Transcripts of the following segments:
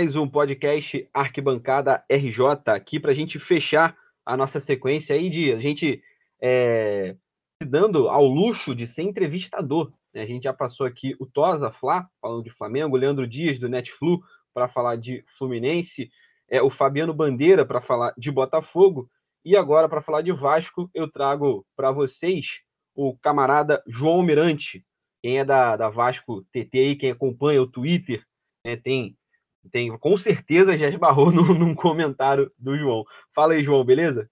mais um podcast Arquibancada RJ aqui para a gente fechar a nossa sequência aí de a gente é, se dando ao luxo de ser entrevistador. Né? A gente já passou aqui o Tosa Flá, falando de Flamengo, Leandro Dias do Netflu para falar de Fluminense, é, o Fabiano Bandeira para falar de Botafogo e agora para falar de Vasco eu trago para vocês o camarada João Mirante. Quem é da, da Vasco TT aí, quem acompanha o Twitter, né, tem, tem com certeza já esbarrou no, num comentário do João. Fala aí, João, beleza?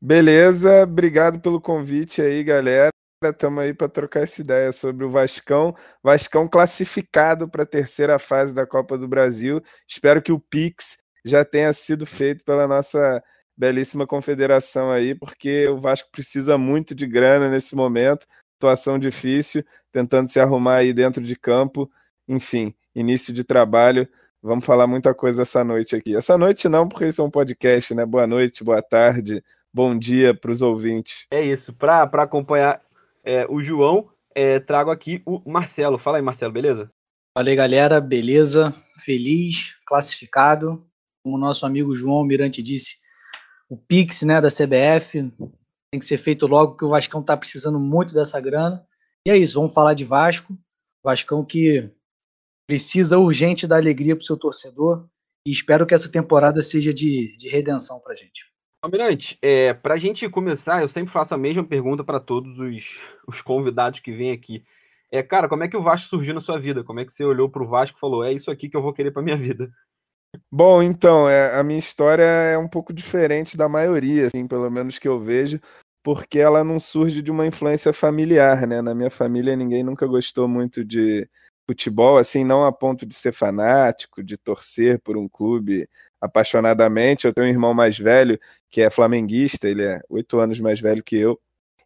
Beleza, obrigado pelo convite aí, galera. Estamos aí para trocar essa ideia sobre o Vascão. Vascão classificado para a terceira fase da Copa do Brasil. Espero que o Pix já tenha sido feito pela nossa belíssima confederação aí, porque o Vasco precisa muito de grana nesse momento. Situação difícil, tentando se arrumar aí dentro de campo. Enfim, início de trabalho. Vamos falar muita coisa essa noite aqui. Essa noite não, porque isso é um podcast, né? Boa noite, boa tarde, bom dia para os ouvintes. É isso. Para acompanhar é, o João, é, trago aqui o Marcelo. Fala aí, Marcelo, beleza? Fala aí, galera, beleza? Feliz, classificado. Como o nosso amigo João Mirante disse, o Pix né, da CBF tem que ser feito logo, porque o Vascão está precisando muito dessa grana. E é isso, vamos falar de Vasco. Vascão que precisa urgente dar alegria para o seu torcedor. E espero que essa temporada seja de, de redenção para a gente. Almirante, é, para a gente começar, eu sempre faço a mesma pergunta para todos os, os convidados que vêm aqui. É, cara, como é que o Vasco surgiu na sua vida? Como é que você olhou para o Vasco e falou, é isso aqui que eu vou querer para minha vida? Bom, então, é, a minha história é um pouco diferente da maioria, assim, pelo menos que eu vejo, porque ela não surge de uma influência familiar, né? Na minha família ninguém nunca gostou muito de futebol, assim, não a ponto de ser fanático, de torcer por um clube apaixonadamente. Eu tenho um irmão mais velho que é flamenguista, ele é oito anos mais velho que eu.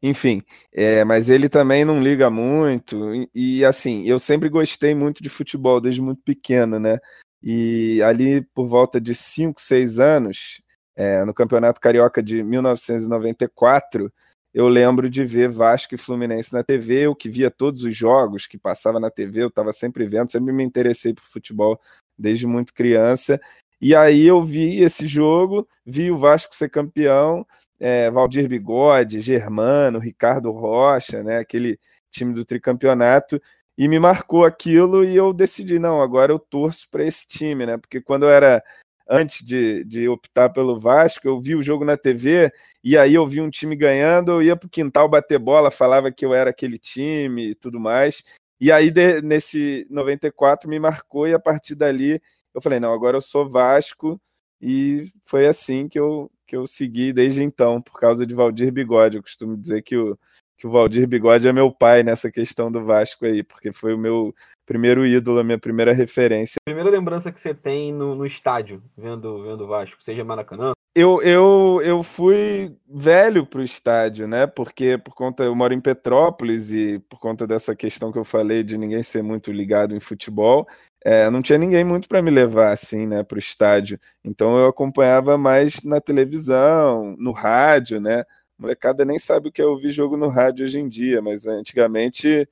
Enfim, é, mas ele também não liga muito. E, e, assim, eu sempre gostei muito de futebol desde muito pequeno, né? E ali por volta de 5, 6 anos, é, no Campeonato Carioca de 1994, eu lembro de ver Vasco e Fluminense na TV, eu que via todos os jogos que passava na TV, eu estava sempre vendo, sempre me interessei por futebol desde muito criança. E aí eu vi esse jogo, vi o Vasco ser campeão, é, Valdir Bigode, Germano, Ricardo Rocha, né, aquele time do tricampeonato, e me marcou aquilo e eu decidi, não, agora eu torço para esse time, né? Porque quando eu era antes de, de optar pelo Vasco, eu vi o jogo na TV e aí eu vi um time ganhando, eu ia pro quintal bater bola, falava que eu era aquele time e tudo mais. E aí de, nesse 94 me marcou e a partir dali eu falei, não, agora eu sou Vasco e foi assim que eu que eu segui desde então, por causa de Valdir Bigode. Eu costumo dizer que o, que o Valdir Bigode é meu pai nessa questão do Vasco aí, porque foi o meu primeiro ídolo, a minha primeira referência. Primeira lembrança que você tem no, no estádio, vendo, vendo o Vasco, seja Maracanã? Eu, eu, eu fui velho pro estádio, né? Porque por conta eu moro em Petrópolis e por conta dessa questão que eu falei de ninguém ser muito ligado em futebol, é, não tinha ninguém muito para me levar assim, né, pro estádio. Então eu acompanhava mais na televisão, no rádio, né? molecada nem sabe o que é ouvir jogo no rádio hoje em dia, mas antigamente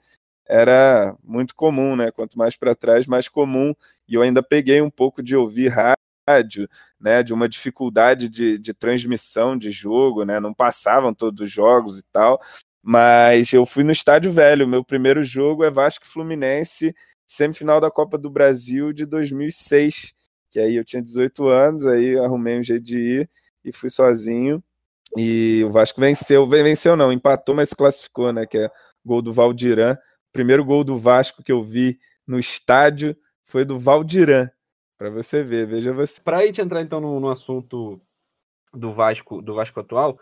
era muito comum, né? Quanto mais para trás, mais comum. E eu ainda peguei um pouco de ouvir rádio, né? De uma dificuldade de, de transmissão de jogo, né? Não passavam todos os jogos e tal. Mas eu fui no Estádio Velho. Meu primeiro jogo é Vasco Fluminense, semifinal da Copa do Brasil de 2006. Que aí eu tinha 18 anos, aí arrumei um jeito de ir e fui sozinho. E o Vasco venceu, venceu não, empatou, mas se classificou, né? Que é gol do Valdiran. Primeiro gol do Vasco que eu vi no estádio foi do Valdiran. Para você ver, veja você. Para a gente entrar então no, no, assunto do Vasco, do Vasco atual,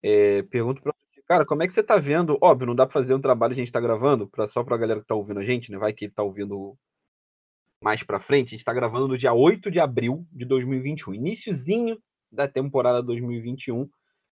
é, pergunto para você, cara, como é que você tá vendo? Óbvio, não dá para fazer um trabalho a gente tá gravando, só para a galera que tá ouvindo a gente, né? Vai que tá ouvindo mais para frente. A gente tá gravando no dia 8 de abril de 2021, iníciozinho da temporada 2021.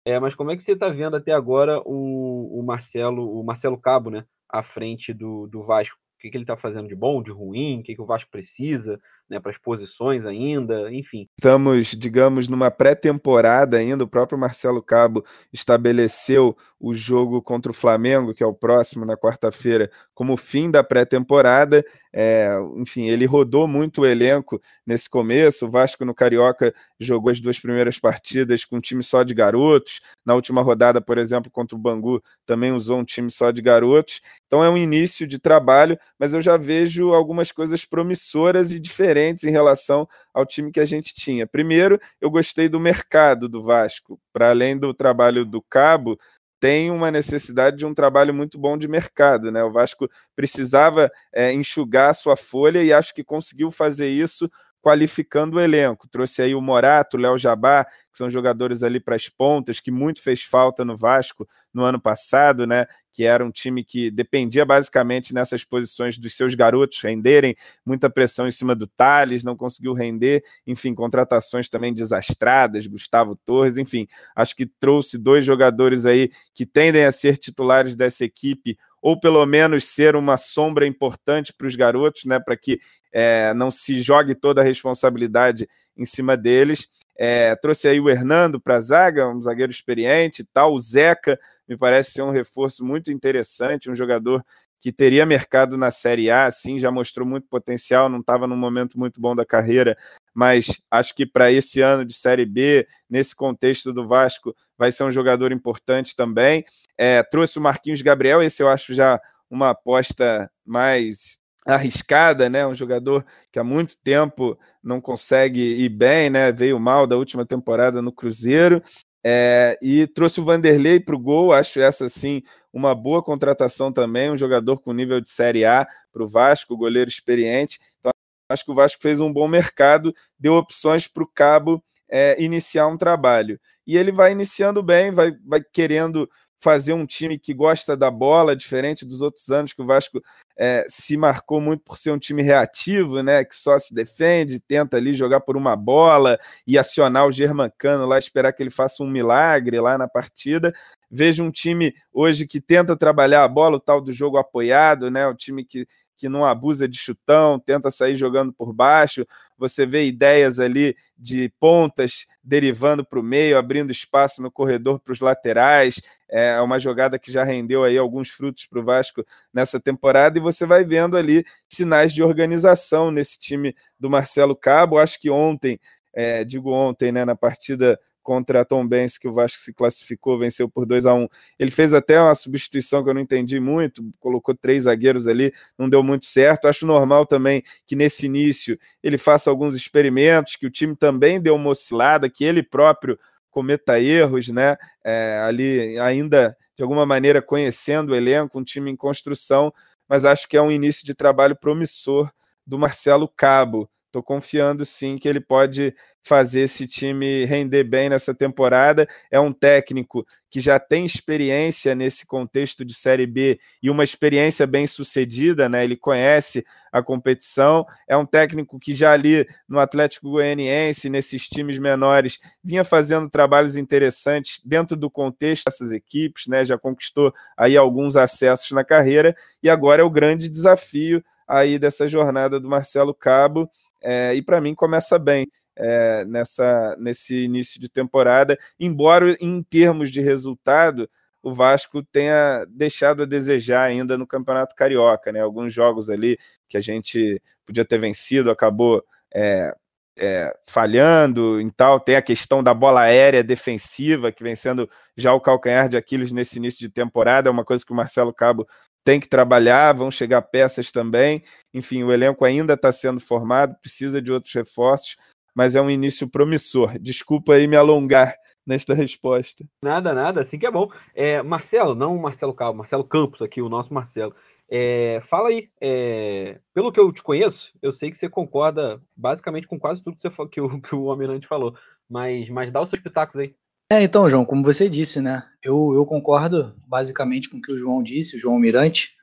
É, mas como é que você está vendo até agora o, o, Marcelo, o Marcelo Cabo, né, à frente do, do Vasco? O que, que ele está fazendo de bom, de ruim? O que, que o Vasco precisa? Né, para as posições ainda, enfim. Estamos, digamos, numa pré-temporada ainda. O próprio Marcelo Cabo estabeleceu o jogo contra o Flamengo, que é o próximo na quarta-feira, como fim da pré-temporada. É, enfim, ele rodou muito o elenco nesse começo. O Vasco no Carioca jogou as duas primeiras partidas com um time só de garotos. Na última rodada, por exemplo, contra o Bangu, também usou um time só de garotos. Então é um início de trabalho, mas eu já vejo algumas coisas promissoras e diferentes em relação ao time que a gente tinha. Primeiro, eu gostei do mercado do Vasco. Para além do trabalho do Cabo, tem uma necessidade de um trabalho muito bom de mercado. Né? O Vasco precisava é, enxugar a sua folha e acho que conseguiu fazer isso qualificando o elenco. Trouxe aí o Morato, o Léo Jabá, que são jogadores ali para as pontas, que muito fez falta no Vasco no ano passado, né? Que era um time que dependia basicamente nessas posições dos seus garotos renderem, muita pressão em cima do Thales, não conseguiu render, enfim, contratações também desastradas, Gustavo Torres, enfim, acho que trouxe dois jogadores aí que tendem a ser titulares dessa equipe ou pelo menos ser uma sombra importante para os garotos, né, para que é, não se jogue toda a responsabilidade em cima deles. É, trouxe aí o Hernando para a zaga, um zagueiro experiente tal. O Zeca me parece ser um reforço muito interessante, um jogador que teria mercado na Série A, sim, já mostrou muito potencial, não estava num momento muito bom da carreira, mas acho que para esse ano de Série B, nesse contexto do Vasco, vai ser um jogador importante também. É, trouxe o Marquinhos Gabriel, esse eu acho já uma aposta mais arriscada, né? Um jogador que há muito tempo não consegue ir bem, né? Veio mal da última temporada no Cruzeiro. É, e trouxe o Vanderlei para o gol, acho essa sim uma boa contratação também, um jogador com nível de Série A para o Vasco, goleiro experiente. Então, acho que o Vasco fez um bom mercado, deu opções para o Cabo é, iniciar um trabalho. E ele vai iniciando bem, vai, vai querendo fazer um time que gosta da bola, diferente dos outros anos que o Vasco é, se marcou muito por ser um time reativo, né, que só se defende, tenta ali jogar por uma bola e acionar o Germancano lá, esperar que ele faça um milagre lá na partida. Vejo um time hoje que tenta trabalhar a bola, o tal do jogo apoiado, né, o time que que não abusa de chutão, tenta sair jogando por baixo. Você vê ideias ali de pontas derivando para o meio, abrindo espaço no corredor para os laterais. É uma jogada que já rendeu aí alguns frutos para o Vasco nessa temporada, e você vai vendo ali sinais de organização nesse time do Marcelo Cabo. Acho que ontem, é, digo ontem, né, na partida contra a Tom Benz, que o Vasco se classificou, venceu por 2 a 1 Ele fez até uma substituição que eu não entendi muito, colocou três zagueiros ali, não deu muito certo. Acho normal também que nesse início ele faça alguns experimentos, que o time também deu uma oscilada, que ele próprio cometa erros, né? É, ali ainda de alguma maneira conhecendo o elenco, um time em construção, mas acho que é um início de trabalho promissor do Marcelo Cabo. Estou confiando sim que ele pode fazer esse time render bem nessa temporada. É um técnico que já tem experiência nesse contexto de Série B e uma experiência bem sucedida, né? Ele conhece a competição. É um técnico que já ali no Atlético Goianiense, nesses times menores, vinha fazendo trabalhos interessantes dentro do contexto dessas equipes, né? Já conquistou aí alguns acessos na carreira e agora é o grande desafio aí dessa jornada do Marcelo Cabo é, e para mim começa bem é, nessa, nesse início de temporada, embora em termos de resultado o Vasco tenha deixado a desejar ainda no Campeonato Carioca, né? Alguns jogos ali que a gente podia ter vencido acabou é, é, falhando e tal. Tem a questão da bola aérea defensiva, que vem sendo já o calcanhar de Aquiles nesse início de temporada. É uma coisa que o Marcelo Cabo tem que trabalhar, vão chegar peças também. Enfim, o elenco ainda está sendo formado, precisa de outros reforços, mas é um início promissor. Desculpa aí me alongar nesta resposta. Nada, nada, assim que é bom. É, Marcelo, não Marcelo Calvo, Marcelo Campos aqui, o nosso Marcelo. É, fala aí, é, pelo que eu te conheço, eu sei que você concorda basicamente com quase tudo que, você, que, o, que o Almirante falou, mas, mas dá os seus pitacos aí. É, então, João, como você disse, né? Eu, eu concordo basicamente com o que o João disse, o João Mirante.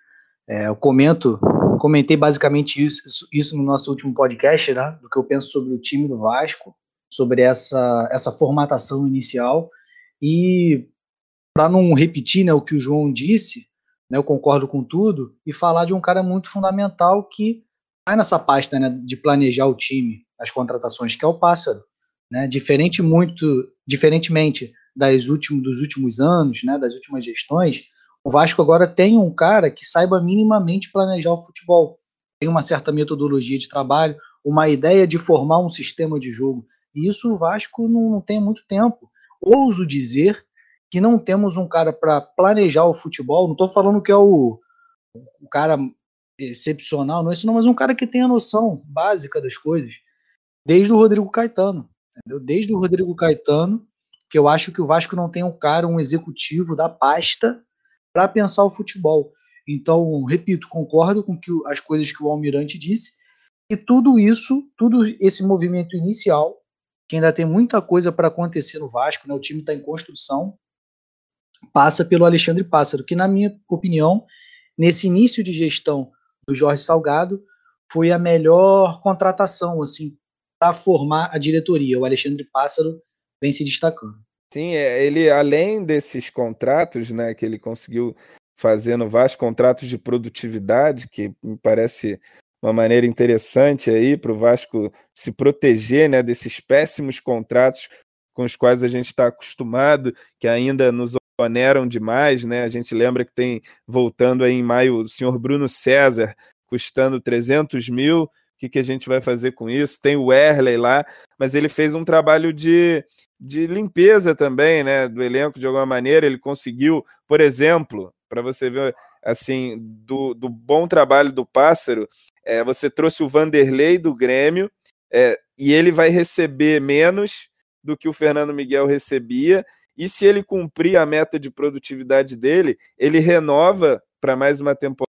É, eu comento, comentei basicamente isso, isso no nosso último podcast, né? Do que eu penso sobre o time do Vasco, sobre essa, essa formatação inicial. E para não repetir né, o que o João disse, né, eu concordo com tudo, e falar de um cara muito fundamental que tá nessa pasta né, de planejar o time, as contratações, que é o Pássaro. Né? Diferente muito, diferentemente das últimos, dos últimos anos, né, das últimas gestões, o Vasco agora tem um cara que saiba minimamente planejar o futebol. Tem uma certa metodologia de trabalho, uma ideia de formar um sistema de jogo. E isso o Vasco não, não tem muito tempo. Ouso dizer que não temos um cara para planejar o futebol. Não estou falando que é o, o cara excepcional, não é isso não, mas um cara que tem a noção básica das coisas, desde o Rodrigo Caetano, entendeu? Desde o Rodrigo Caetano, que eu acho que o Vasco não tem um cara, um executivo da pasta para pensar o futebol. Então, repito, concordo com que as coisas que o Almirante disse, e tudo isso, tudo esse movimento inicial, que ainda tem muita coisa para acontecer no Vasco, né? O time está em construção, passa pelo Alexandre Pássaro, que na minha opinião, nesse início de gestão do Jorge Salgado, foi a melhor contratação assim para formar a diretoria. O Alexandre Pássaro vem se destacando. Sim, é, ele além desses contratos, né, que ele conseguiu fazer no Vasco, contratos de produtividade, que me parece uma maneira interessante aí para o Vasco se proteger, né, desses péssimos contratos com os quais a gente está acostumado, que ainda nos oneram demais, né? A gente lembra que tem, voltando aí em maio, o senhor Bruno César custando 300 mil. O que, que a gente vai fazer com isso? Tem o Erley lá, mas ele fez um trabalho de, de limpeza também, né? Do elenco, de alguma maneira. Ele conseguiu, por exemplo, para você ver assim, do, do bom trabalho do Pássaro, é, você trouxe o Vanderlei do Grêmio, é, e ele vai receber menos do que o Fernando Miguel recebia, e se ele cumprir a meta de produtividade dele, ele renova para mais uma temporada,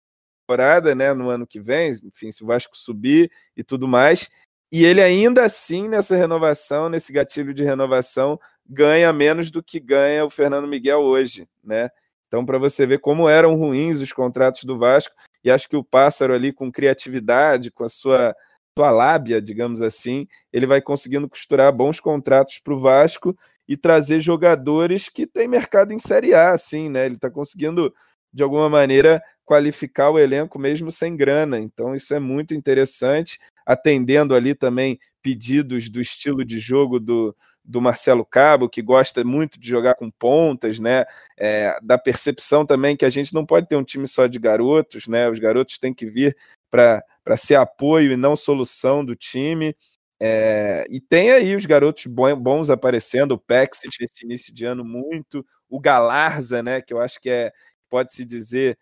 né, no ano que vem, enfim, se o Vasco subir e tudo mais. E ele ainda assim, nessa renovação, nesse gatilho de renovação, ganha menos do que ganha o Fernando Miguel hoje, né? Então, para você ver como eram ruins os contratos do Vasco, e acho que o Pássaro ali, com criatividade, com a sua, sua lábia, digamos assim, ele vai conseguindo costurar bons contratos para o Vasco e trazer jogadores que têm mercado em Série A, assim, né? Ele está conseguindo, de alguma maneira, qualificar o elenco mesmo sem grana. Então, isso é muito interessante, atendendo ali também pedidos do estilo de jogo do, do Marcelo Cabo, que gosta muito de jogar com pontas, né? É, da percepção também que a gente não pode ter um time só de garotos, né? Os garotos têm que vir para ser apoio e não solução do time. É, e tem aí os garotos bons aparecendo, o Pexic nesse início de ano muito, o Galarza, né, que eu acho que é, pode-se dizer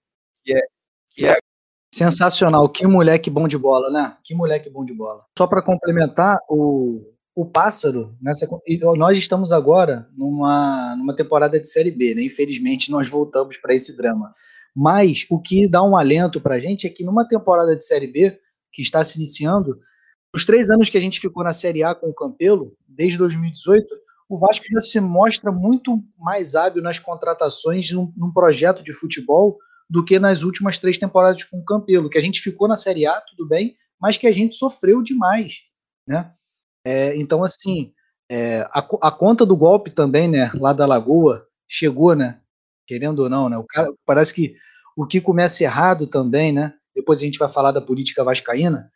que é, que é sensacional, que moleque bom de bola, né? Que moleque bom de bola. Só para complementar, o, o Pássaro, nessa, nós estamos agora numa, numa temporada de Série B, né? Infelizmente nós voltamos para esse drama. Mas o que dá um alento para a gente é que numa temporada de Série B, que está se iniciando, os três anos que a gente ficou na Série A com o Campelo, desde 2018, o Vasco já se mostra muito mais hábil nas contratações num, num projeto de futebol do que nas últimas três temporadas com o Campelo, que a gente ficou na Série A, tudo bem, mas que a gente sofreu demais, né? É, então, assim, é, a, a, conta do golpe também, né, lá da Lagoa, chegou, né? Querendo ou não, né? O cara, parece que o que começa errado também, né? Depois a gente vai falar da política vascaína,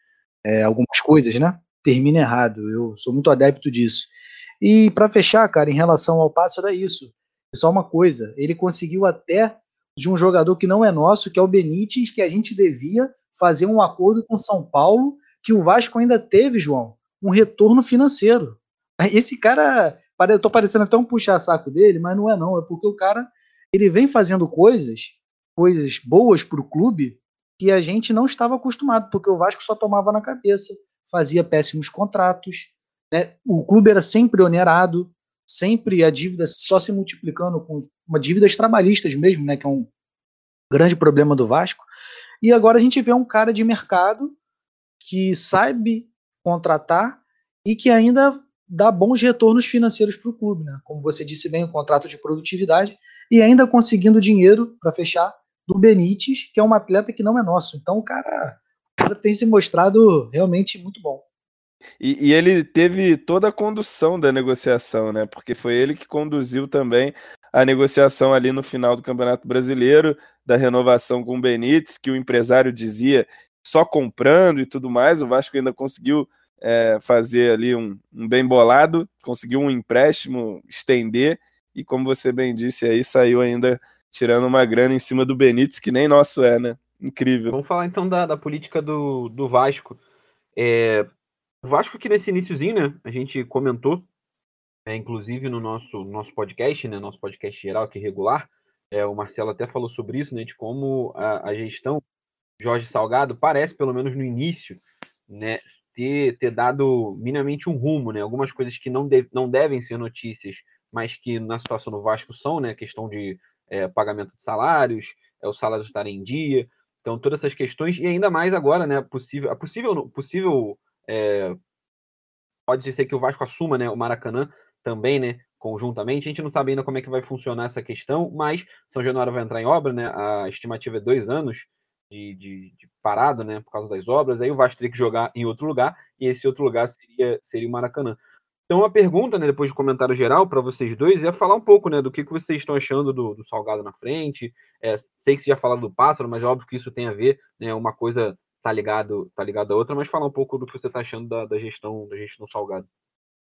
é, algumas coisas, né? Termina errado. Eu sou muito adepto disso. E para fechar, cara, em relação ao Pássaro é isso. Só uma coisa. Ele conseguiu até de um jogador que não é nosso, que é o Benítez, que a gente devia fazer um acordo com São Paulo, que o Vasco ainda teve, João, um retorno financeiro. Esse cara, eu tô parecendo até um puxa-saco dele, mas não é não, é porque o cara, ele vem fazendo coisas, coisas boas pro clube, que a gente não estava acostumado, porque o Vasco só tomava na cabeça, fazia péssimos contratos, né? o clube era sempre onerado, sempre a dívida só se multiplicando com uma dívidas trabalhistas mesmo, né, que é um grande problema do Vasco. E agora a gente vê um cara de mercado que sabe contratar e que ainda dá bons retornos financeiros para o clube, né? Como você disse bem, o um contrato de produtividade e ainda conseguindo dinheiro para fechar do Benítez, que é um atleta que não é nosso. Então o cara, o cara tem se mostrado realmente muito bom. E, e, ele teve toda a condução da negociação, né? Porque foi ele que conduziu também a negociação ali no final do Campeonato Brasileiro, da renovação com o Benítez, que o empresário dizia só comprando e tudo mais. O Vasco ainda conseguiu é, fazer ali um, um, bem bolado, conseguiu um empréstimo, estender, e como você bem disse aí, saiu ainda tirando uma grana em cima do Benítez, que nem nosso é, né? Incrível. Vamos falar então da, da política do, do Vasco. É, o Vasco que nesse iníciozinho, né, a gente comentou, é, inclusive no nosso, nosso podcast, né, nosso podcast geral aqui regular, é, o Marcelo até falou sobre isso, né, de como a, a gestão Jorge Salgado parece, pelo menos no início, né, ter, ter dado minimamente um rumo, né, algumas coisas que não, de, não devem ser notícias, mas que na situação do Vasco são, né, questão de é, pagamento de salários, é, os salários estarem em dia, então todas essas questões, e ainda mais agora, né, possível, a possível, possível é, pode ser que o Vasco assuma, né, o Maracanã também, né, conjuntamente. A gente não sabe ainda como é que vai funcionar essa questão, mas São Januário vai entrar em obra, né? A estimativa é dois anos de, de, de, parado, né? Por causa das obras. Aí o Vasco teria que jogar em outro lugar e esse outro lugar seria, seria o Maracanã. Então a pergunta, né, depois de comentário geral para vocês dois, é falar um pouco, né, do que, que vocês estão achando do, do Salgado na frente. É, sei que você já falaram do Pássaro, mas é óbvio que isso tem a ver, né, uma coisa tá ligado, tá ligado à outra, mas falar um pouco do que você está achando da, da gestão, da gestão Salgado.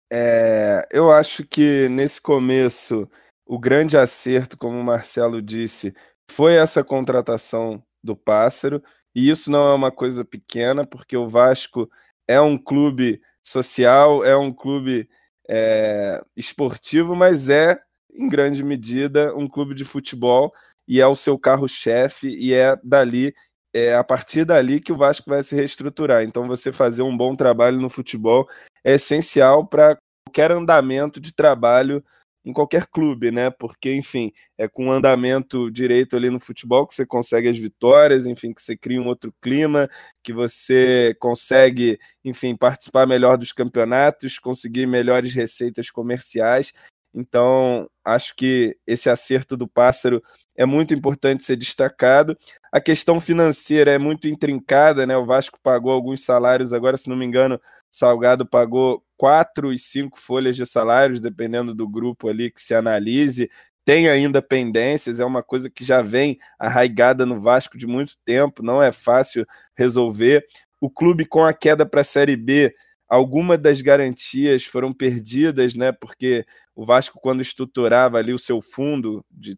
É, eu acho que nesse começo o grande acerto, como o Marcelo disse, foi essa contratação do Pássaro, e isso não é uma coisa pequena, porque o Vasco é um clube social, é um clube é, esportivo, mas é, em grande medida, um clube de futebol e é o seu carro-chefe, e é dali, é a partir dali que o Vasco vai se reestruturar. Então, você fazer um bom trabalho no futebol é essencial para qualquer andamento de trabalho em qualquer clube, né? Porque, enfim, é com andamento direito ali no futebol que você consegue as vitórias, enfim, que você cria um outro clima, que você consegue, enfim, participar melhor dos campeonatos, conseguir melhores receitas comerciais. Então, acho que esse acerto do pássaro é muito importante ser destacado. A questão financeira é muito intrincada, né? O Vasco pagou alguns salários agora, se não me engano, Salgado pagou quatro e cinco folhas de salários, dependendo do grupo ali que se analise. Tem ainda pendências, é uma coisa que já vem arraigada no Vasco de muito tempo, não é fácil resolver. O clube, com a queda para a Série B, algumas das garantias foram perdidas, né? Porque o Vasco, quando estruturava ali o seu fundo de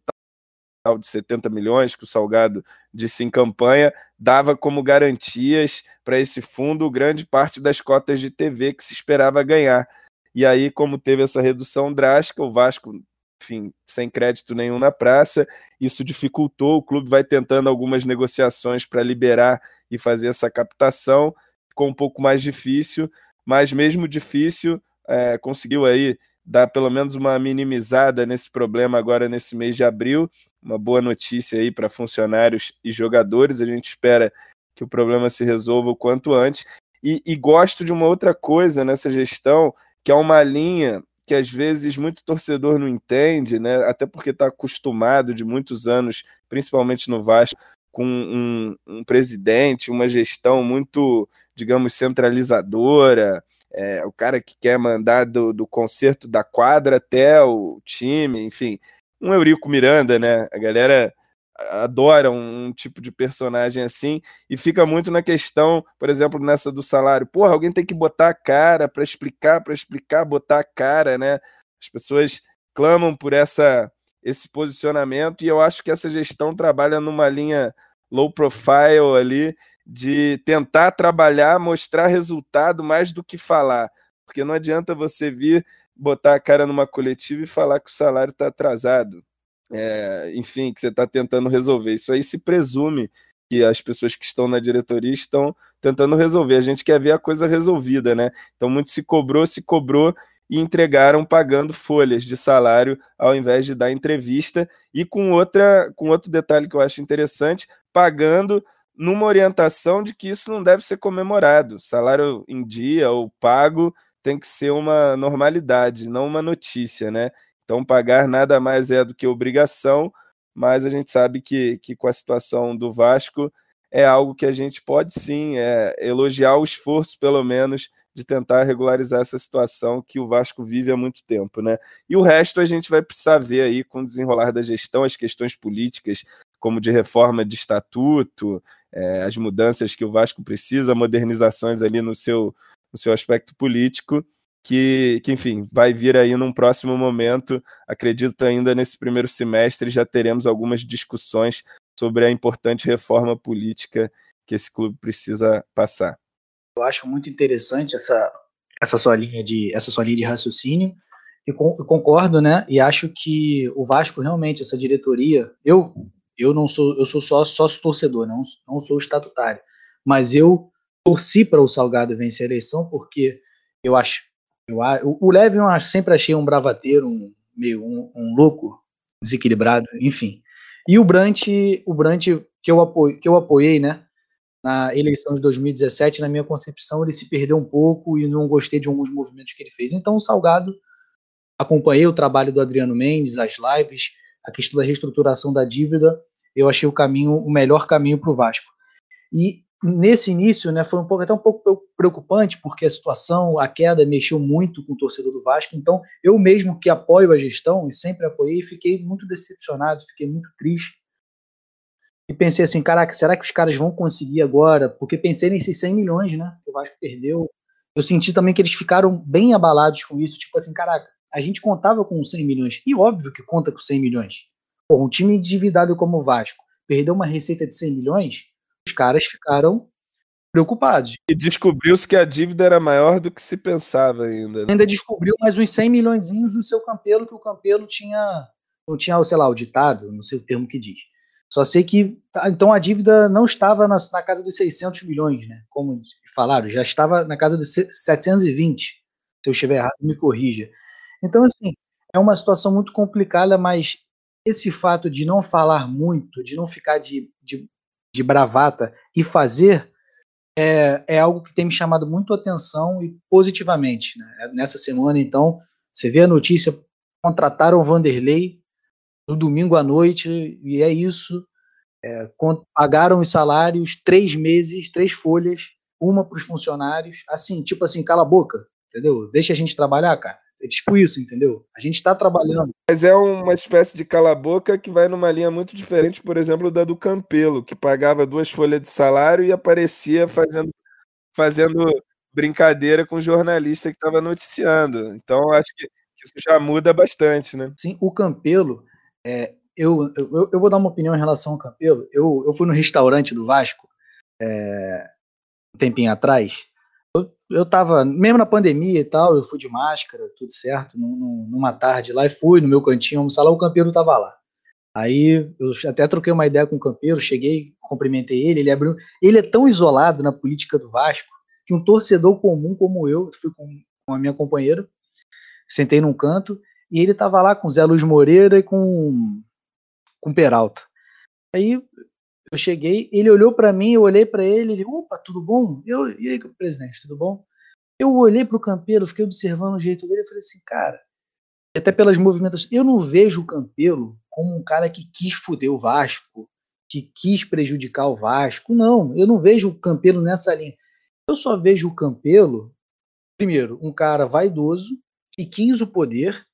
de 70 milhões que o Salgado disse em campanha, dava como garantias para esse fundo grande parte das cotas de TV que se esperava ganhar. E aí, como teve essa redução drástica, o Vasco, enfim, sem crédito nenhum na praça, isso dificultou. O clube vai tentando algumas negociações para liberar e fazer essa captação, ficou um pouco mais difícil, mas mesmo difícil, é, conseguiu aí dar pelo menos uma minimizada nesse problema agora nesse mês de abril uma boa notícia aí para funcionários e jogadores. A gente espera que o problema se resolva o quanto antes. E, e, gosto de uma outra coisa nessa gestão, que é uma linha que às vezes muito torcedor não entende, né? até porque está acostumado de muitos anos, principalmente no Vasco, com um, um presidente, uma gestão muito, digamos, centralizadora, é, o cara que quer mandar do, do conserto da quadra até o time, enfim um Eurico Miranda, né? A galera adora um, tipo de personagem assim e fica muito na questão, por exemplo, nessa do salário. Porra, alguém tem que botar a cara para explicar, para explicar, botar a cara, né? As pessoas clamam por essa esse posicionamento e eu acho que essa gestão trabalha numa linha low profile ali de tentar trabalhar, mostrar resultado mais do que falar, porque não adianta você vir botar a cara numa coletiva e falar que o salário está atrasado. É, enfim, que você está tentando resolver. Isso aí se presume que as pessoas que estão na diretoria estão tentando resolver. A gente quer ver a coisa resolvida, né? Então, muito se cobrou, se cobrou e entregaram pagando folhas de salário ao invés de dar entrevista. E com, outra, com outro detalhe que eu acho interessante, pagando numa orientação de que isso não deve ser comemorado. Salário em dia ou pago tem que ser uma normalidade, não uma notícia, né? Então, pagar nada mais é do que obrigação, mas a gente sabe que, que com a situação do Vasco é algo que a gente pode sim é, elogiar o esforço, pelo menos, de tentar regularizar essa situação que o Vasco vive há muito tempo, né? E o resto a gente vai precisar ver aí com o desenrolar da gestão, as questões políticas como de reforma de estatuto, é, as mudanças que o Vasco precisa, modernizações ali no seu, no seu aspecto político, que, que, enfim, vai vir aí num próximo momento. Acredito ainda nesse primeiro semestre já teremos algumas discussões sobre a importante reforma política que esse clube precisa passar. Eu acho muito interessante essa, essa sua linha de essa sua linha de raciocínio e concordo, né? E acho que o Vasco realmente essa diretoria, eu eu não sou eu sou só sócio torcedor, não não sou estatutário, mas eu torci para o Salgado vencer a eleição porque eu acho eu, o Levin eu sempre achei um bravateiro, um meio um, um louco, desequilibrado, enfim. E o Brant, o Brant que eu apoiei, que eu apoiei, né? na eleição de 2017, na minha concepção, ele se perdeu um pouco e não gostei de alguns movimentos que ele fez. Então, o Salgado, acompanhei o trabalho do Adriano Mendes, as lives, a questão da reestruturação da dívida, eu achei o caminho, o melhor caminho para o Vasco. E nesse início, né, foi um pouco, até um pouco preocupante, porque a situação, a queda mexeu muito com o torcedor do Vasco. Então, eu mesmo que apoio a gestão e sempre apoiei, fiquei muito decepcionado, fiquei muito triste e pensei assim, caraca, será que os caras vão conseguir agora? Porque pensei nesses 100 milhões, né? Que o Vasco perdeu. Eu senti também que eles ficaram bem abalados com isso. Tipo assim, caraca, a gente contava com 100 milhões. E óbvio que conta com 100 milhões. Pô, um time endividado como o Vasco perdeu uma receita de 100 milhões, os caras ficaram preocupados. E descobriu-se que a dívida era maior do que se pensava ainda. Né? Ainda descobriu mais uns 100 milhões no seu Campelo, que o Campelo tinha, não tinha, sei lá, o ditado, não sei o termo que diz só sei que, tá, então, a dívida não estava na, na, casa dos 600 milhões, né? Como falaram, já estava na casa dos 720. Se eu estiver errado, me corrija. Então, assim, é uma situação muito complicada, mas esse fato de não falar muito, de não ficar de, de, bravata e fazer, é, é algo que tem me chamado muito atenção e positivamente. Né? Nessa semana, então, você vê a notícia, contrataram o Vanderlei, no domingo à noite, e é isso. É, pagaram os salários três meses, três folhas, uma para os funcionários, assim, tipo assim, cala a boca, entendeu? Deixa a gente trabalhar, cara. É tipo isso, entendeu? A gente está trabalhando. Mas é uma espécie de cala-boca que vai numa linha muito diferente, por exemplo, da do Campelo, que pagava duas folhas de salário e aparecia fazendo, fazendo brincadeira com o jornalista que estava noticiando. Então, acho que, isso já muda bastante, né? Sim, o Campelo, é, eu, eu, eu, vou dar uma opinião em relação ao Campelo. Eu, eu fui no restaurante do Vasco é, um tempinho atrás. Eu, eu tava, mesmo na pandemia e tal, eu fui de máscara, tudo certo, num, numa tarde lá e fui no meu cantinho almoçar lá, o Campeiro tava lá. Aí eu até troquei uma ideia com o Campeiro, cheguei, cumprimentei ele, ele abriu. Ele é tão isolado na política do Vasco que um torcedor comum como eu, fui com, com a minha companheira, sentei num canto, e ele tava lá com Zé Luiz Moreira e com, com Peralta. Aí eu cheguei, ele olhou para mim, eu olhei para ele, ele, opa, tudo bom? Eu, e aí, presidente, tudo bom? Eu olhei pro Campelo, fiquei observando o jeito dele e falei assim, cara, até pelas movimentações, eu não vejo o Campelo como um cara que quis fuder o Vasco, que quis prejudicar o Vasco. Não, eu não vejo o Campelo nessa linha. Eu só vejo o Campelo, primeiro, um cara vaidoso que quis o poder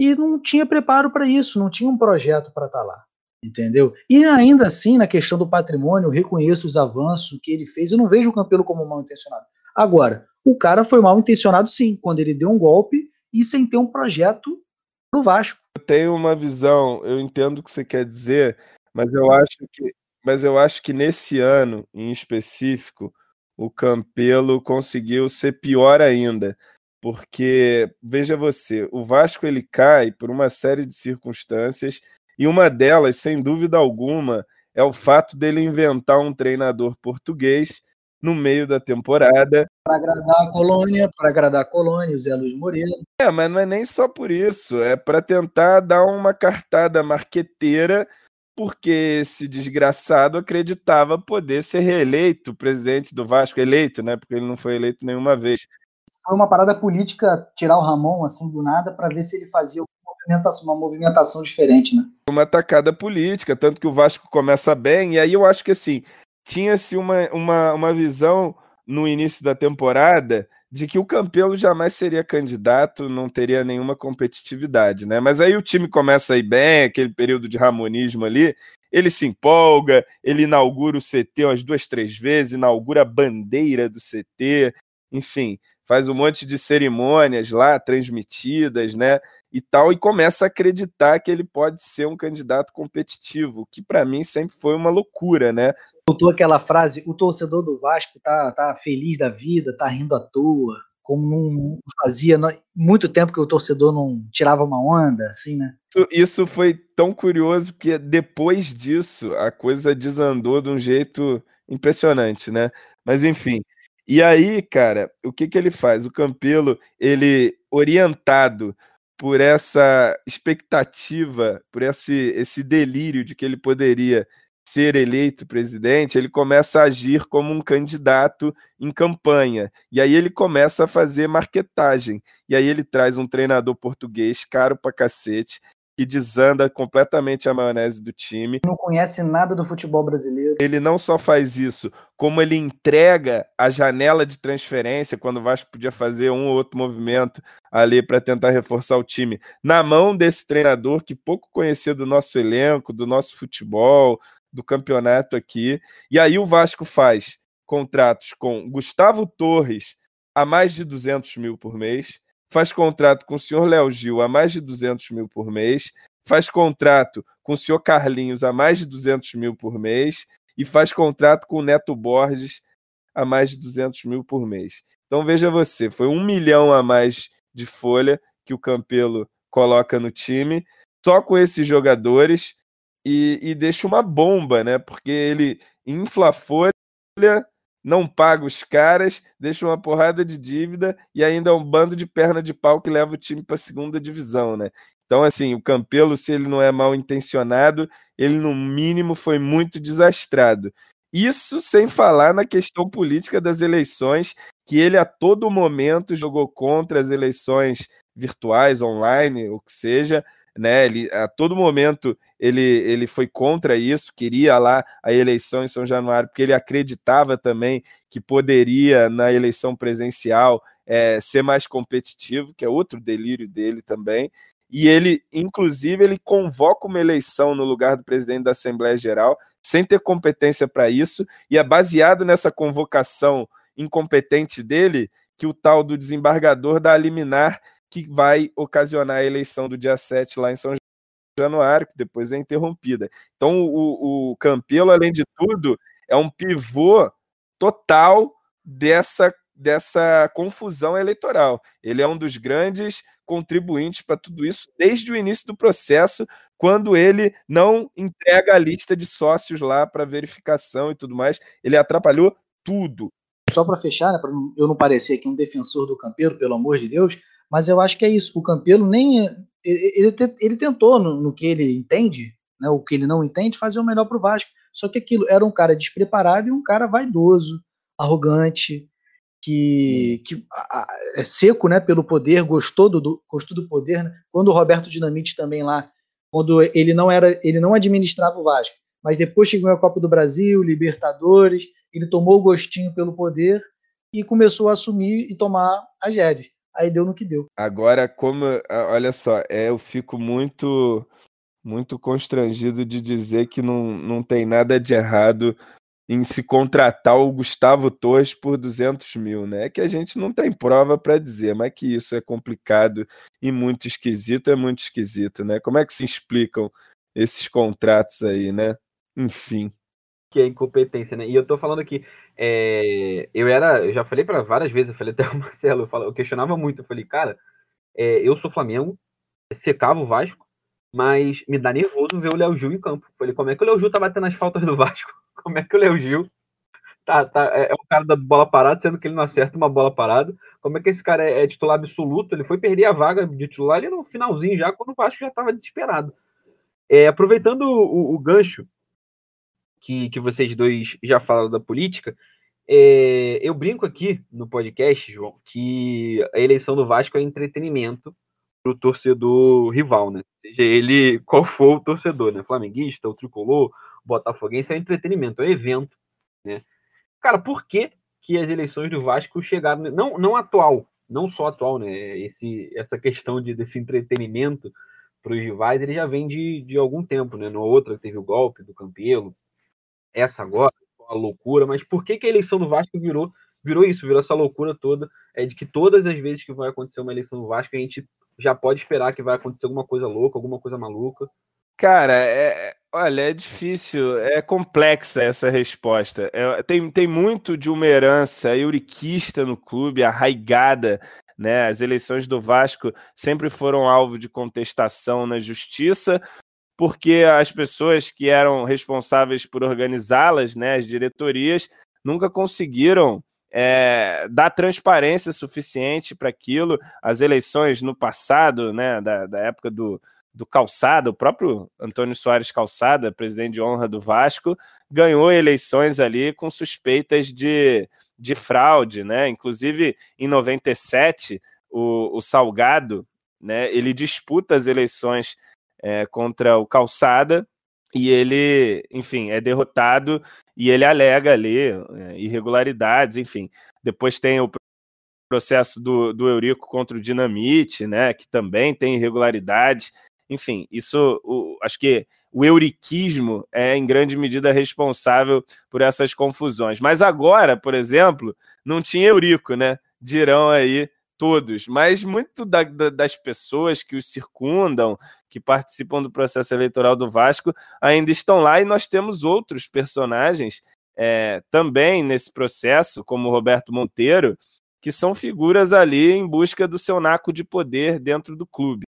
e não tinha preparo para isso, não tinha um projeto para estar tá lá, entendeu? E ainda assim, na questão do patrimônio, eu reconheço os avanços que ele fez, eu não vejo o Campelo como mal intencionado. Agora, o cara foi mal intencionado sim, quando ele deu um golpe e sem ter um projeto pro Vasco. Eu tenho uma visão, eu entendo o que você quer dizer, mas eu acho que, mas eu acho que nesse ano em específico, o Campelo conseguiu ser pior ainda porque veja você, o Vasco ele cai por uma série de circunstâncias e uma delas, sem dúvida alguma, é o fato dele inventar um treinador português no meio da temporada. Para agradar a colônia, para agradar a colônia, o Zé Luiz Moreira. É, mas não é nem só por isso, é para tentar dar uma cartada marqueteira, porque esse desgraçado acreditava poder ser reeleito presidente do Vasco, eleito, né? Porque ele não foi eleito nenhuma vez foi uma parada política tirar o Ramon assim do nada para ver se ele fazia movimentação, uma movimentação diferente, né? Uma atacada política, tanto que o Vasco começa bem, e aí eu acho que assim, tinha-se uma, uma, uma visão no início da temporada de que o Campelo jamais seria candidato, não teria nenhuma competitividade, né? Mas aí o time começa a ir bem, aquele período de ramonismo ali, ele se empolga, ele inaugura o CT umas duas, três vezes, inaugura a bandeira do CT, enfim, faz um monte de cerimônias lá transmitidas, né? E tal, e começa a acreditar que ele pode ser um candidato competitivo, que para mim sempre foi uma loucura, né? Soltou aquela frase: o torcedor do Vasco tá, tá feliz da vida, tá rindo à toa como não fazia muito tempo que o torcedor não tirava uma onda, assim, né? Isso, isso, foi tão curioso porque depois disso a coisa desandou de um jeito impressionante, né? Mas enfim. E aí, cara, o que que ele faz? O Campelo, ele orientado por essa expectativa, por esse esse delírio de que ele poderia ser eleito presidente, ele começa a agir como um candidato em campanha. E aí ele começa a fazer marketagem. E aí ele traz um treinador português caro pra cacete e desanda completamente a maionese do time. Não conhece nada do futebol brasileiro. Ele não só faz isso, como ele entrega a janela de transferência, quando o Vasco podia fazer um ou outro movimento ali para tentar reforçar o time, na mão desse treinador que pouco conhecia do nosso elenco, do nosso futebol, do campeonato aqui. E aí o Vasco faz contratos com Gustavo Torres a mais de 200 mil por mês, faz contrato com o senhor Léo Gil a mais de 200 mil por mês, faz contrato com o senhor Carlinhos a mais de 200 mil por mês e faz contrato com o Neto Borges a mais de 200 mil por mês. Então veja você, foi um milhão a mais de folha que o Campelo coloca no time, só com esses jogadores e, e deixa uma bomba, né? Porque ele infla a folha, não paga os caras, deixa uma porrada de dívida e ainda é um bando de perna de pau que leva o time para a segunda divisão, né? Então, assim, o Campelo, se ele não é mal intencionado, ele no mínimo foi muito desastrado. Isso sem falar na questão política das eleições, que ele a todo momento jogou contra as eleições virtuais, online, o que seja, né? Ele a todo momento ele, ele foi contra isso, queria lá a eleição em São Januário, porque ele acreditava também que poderia na eleição presencial é, ser mais competitivo, que é outro delírio dele também. E ele, inclusive, ele convoca uma eleição no lugar do presidente da Assembleia Geral, sem ter competência para isso, e é baseado nessa convocação incompetente dele que o tal do desembargador dá a liminar que vai ocasionar a eleição do dia 7 lá em São Januário, que depois é interrompida. Então, o, o Campelo, além de tudo, é um pivô total dessa, dessa confusão eleitoral. Ele é um dos grandes contribuintes para tudo isso desde o início do processo, quando ele não entrega a lista de sócios lá para verificação e tudo mais. Ele atrapalhou tudo. Só para fechar, né, para eu não parecer aqui um defensor do Campeiro, pelo amor de Deus, mas eu acho que é isso. O Campelo nem. Ele, ele tentou, no, no, que ele entende, né, o que ele não entende, fazer o melhor para o Vasco. Só que aquilo era um cara despreparado e um cara vaidoso, arrogante, que, que é seco né, pelo poder, gostou do, gostou do poder. Né? Quando o Roberto Dinamite também lá, quando ele não era, ele não administrava o Vasco, mas depois chegou a Copa do Brasil, Libertadores, ele tomou o gostinho pelo poder e começou a assumir e tomar as rédeas aí deu no que deu. Agora, como, olha só, é, eu fico muito muito constrangido de dizer que não, não tem nada de errado em se contratar o Gustavo Torres por 200 mil, né? Que a gente não tem prova para dizer, mas que isso é complicado e muito esquisito, é muito esquisito, né? Como é que se explicam esses contratos aí, né? Enfim que é incompetência, né? E eu tô falando aqui, é, eu era, eu já falei para várias vezes, eu falei até o Marcelo, eu, falava, eu questionava muito, eu falei, cara, é, eu sou Flamengo, secava o Vasco, mas me dá nervoso ver o Léo Gil em campo. Eu falei, como é que o Léo Gil tá batendo as faltas do Vasco? Como é que o Léo Gil tá, tá, é, é o cara da bola parada, sendo que ele não acerta uma bola parada? Como é que esse cara é, é titular absoluto? Ele foi perder a vaga de titular ali no finalzinho já, quando o Vasco já tava desesperado. É, aproveitando o, o, o gancho que, que vocês dois já falaram da política, é, eu brinco aqui no podcast, João, que a eleição do Vasco é entretenimento para o torcedor rival, né? Seja ele qual for o torcedor, né? Flamenguista, o tricolor, botafoguense, é entretenimento, é evento, né? Cara, por que, que as eleições do Vasco chegaram, não, não atual, não só atual, né? Esse, essa questão de, desse entretenimento para os rivais, ele já vem de, de algum tempo, né? No outra teve o golpe do Campelo, essa agora, a loucura, mas por que, que a eleição do Vasco virou virou isso, virou essa loucura toda, é de que todas as vezes que vai acontecer uma eleição no Vasco, a gente já pode esperar que vai acontecer alguma coisa louca, alguma coisa maluca. Cara, é, olha, é difícil, é complexa essa resposta. É, tem, tem muito de uma herança euriquista no clube, arraigada, né? As eleições do Vasco sempre foram alvo de contestação na justiça, porque as pessoas que eram responsáveis por organizá-las, né, as diretorias, nunca conseguiram é, dar transparência suficiente para aquilo. As eleições no passado, né, da, da época do, do Calçada, o próprio Antônio Soares Calçada, presidente de honra do Vasco, ganhou eleições ali com suspeitas de, de fraude, né? Inclusive, em 97, o, o Salgado, né, ele disputa as eleições é, contra o Calçada e ele, enfim, é derrotado e ele alega ali é, irregularidades, enfim. Depois tem o processo do, do Eurico contra o Dinamite, né, que também tem irregularidades. Enfim, isso, o, acho que o euriquismo é em grande medida responsável por essas confusões. Mas agora, por exemplo, não tinha Eurico, né? Dirão aí todos, mas muito da, da, das pessoas que os circundam, que participam do processo eleitoral do Vasco, ainda estão lá e nós temos outros personagens é, também nesse processo, como Roberto Monteiro, que são figuras ali em busca do seu naco de poder dentro do clube.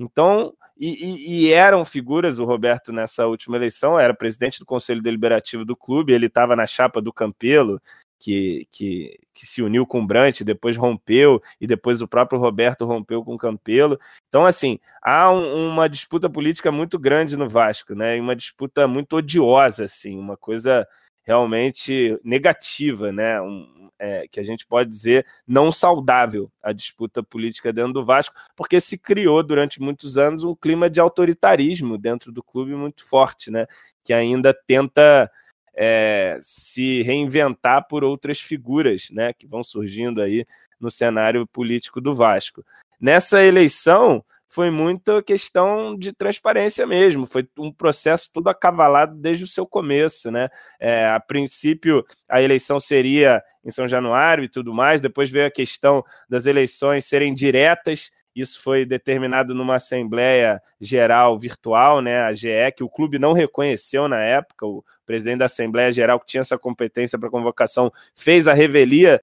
Então, e, e, e, eram figuras, o Roberto nessa última eleição era presidente do Conselho Deliberativo do clube, ele estava na chapa do Campelo, que, que, que, se uniu com o Brant, depois rompeu, e depois o próprio Roberto rompeu com o Campelo. Então, assim, há um, uma disputa política muito grande no Vasco, né? E uma disputa muito odiosa, assim, uma coisa realmente negativa, né? Um, é, que a gente pode dizer não saudável a disputa política dentro do Vasco, porque se criou durante muitos anos um clima de autoritarismo dentro do clube muito forte, né? Que ainda tenta é, se reinventar por outras figuras né, que vão surgindo aí no cenário político do Vasco. Nessa eleição, foi muita questão de transparência mesmo, foi um processo todo acavalado desde o seu começo, né? É, a princípio, a eleição seria em São Januário e tudo mais, depois veio a questão das eleições serem diretas isso foi determinado numa Assembleia Geral Virtual, né, a GE, que o clube não reconheceu na época. O presidente da Assembleia Geral, que tinha essa competência para convocação, fez a revelia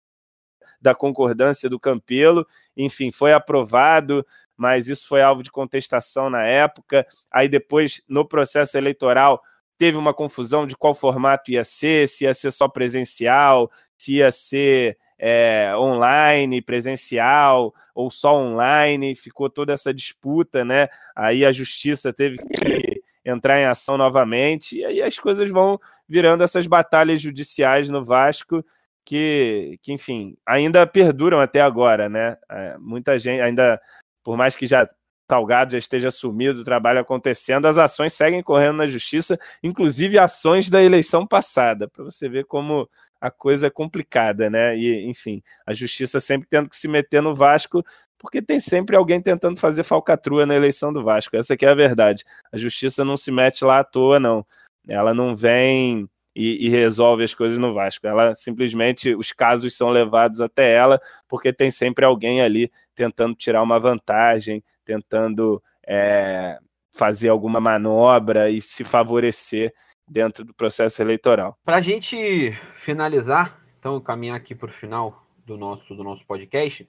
da concordância do Campelo. Enfim, foi aprovado, mas isso foi alvo de contestação na época. Aí depois, no processo eleitoral, teve uma confusão de qual formato ia ser, se ia ser só presencial, se ia ser é, online, presencial ou só online, ficou toda essa disputa, né? Aí a justiça teve que entrar em ação novamente, e aí as coisas vão virando essas batalhas judiciais no Vasco que, que enfim, ainda perduram até agora, né? É, muita gente ainda, por mais que já Salgado já esteja assumido, o trabalho acontecendo, as ações seguem correndo na justiça, inclusive ações da eleição passada, para você ver como a coisa é complicada, né? E, enfim, a justiça sempre tendo que se meter no Vasco, porque tem sempre alguém tentando fazer falcatrua na eleição do Vasco. Essa é a verdade. A justiça não se mete lá à toa, não. Ela não vem e, e, resolve as coisas no Vasco. Ela simplesmente, os casos são levados até ela, porque tem sempre alguém ali tentando tirar uma vantagem, tentando é, fazer alguma manobra e se favorecer dentro do processo eleitoral. Para a gente finalizar, então caminhar aqui para o final do nosso, do nosso podcast,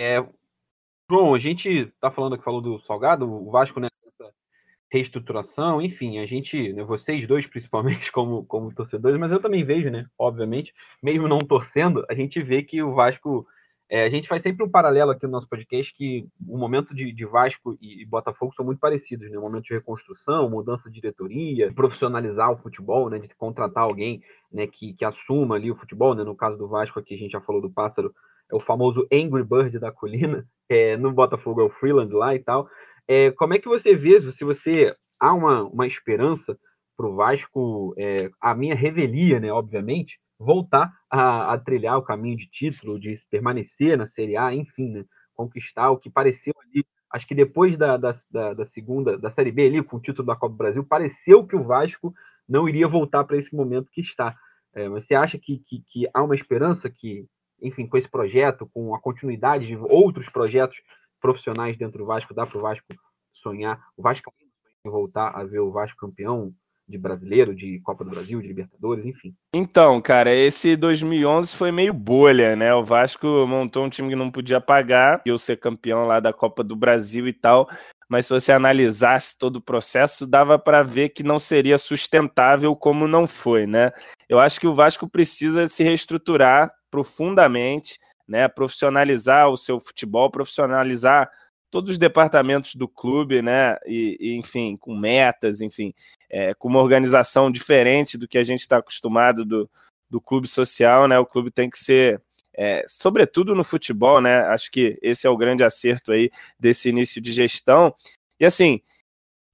é, João, a gente está falando que falou do Salgado, o Vasco né, reestruturação, enfim, a gente, né, vocês dois principalmente como, como torcedores, mas eu também vejo, né, obviamente, mesmo não torcendo, a gente vê que o Vasco, é, a gente faz sempre um paralelo aqui no nosso podcast que o momento de, de Vasco e, e, Botafogo são muito parecidos, né, o momento de reconstrução, mudança de diretoria, profissionalizar o futebol, né, de contratar alguém, né, que, que assuma ali o futebol, né, no caso do Vasco aqui a gente já falou do Pássaro, é o famoso Angry Bird da colina, é, no Botafogo é o Freeland lá e tal, é, como é que você vê, se você há uma, uma esperança para o Vasco, é, a minha revelia, né, obviamente, voltar a, a, trilhar o caminho de título, de permanecer na Série A, enfim, né, conquistar o que pareceu ali acho que depois da, da, da, da segunda, da Série B ali, com o título da Copa do Brasil, pareceu que o Vasco não iria voltar para esse momento que está. É, mas você acha que, que, que, há uma esperança que, enfim, com esse projeto, com a continuidade de outros projetos profissionais dentro do Vasco, dá para o Vasco sonhar, o Vasco voltar a ver o Vasco campeão de brasileiro, de Copa do Brasil, de Libertadores, enfim. Então, cara, esse 2011 foi meio bolha, né? O Vasco montou um time que não podia pagar, e eu ser campeão lá da Copa do Brasil e tal. Mas se você analisasse todo o processo, dava para ver que não seria sustentável como não foi, né? Eu acho que o Vasco precisa se reestruturar profundamente, né? Profissionalizar o seu futebol, profissionalizar todos os departamentos do clube, né? E, e enfim, com metas, enfim, é, com uma organização diferente do que a gente está acostumado do, do clube social, né? O clube tem que ser, é, sobretudo no futebol, né? Acho que esse é o grande acerto aí desse início de gestão. E assim,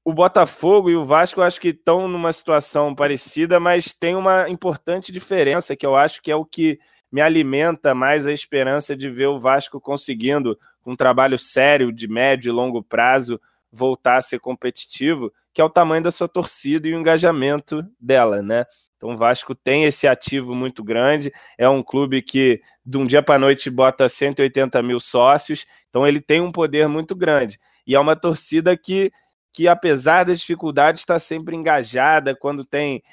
o Botafogo e o Vasco acho que estão numa situação parecida, mas tem uma importante diferença que eu acho que é o que me alimenta mais a esperança de ver o Vasco conseguindo, com um trabalho sério de médio e longo prazo, voltar a ser competitivo, que é o tamanho da sua torcida e o engajamento dela, né? Então o Vasco tem esse ativo muito grande, é um clube que de um dia para noite bota 180 mil sócios, então ele tem um poder muito grande. E é uma torcida que, que apesar das dificuldades, está sempre engajada quando tem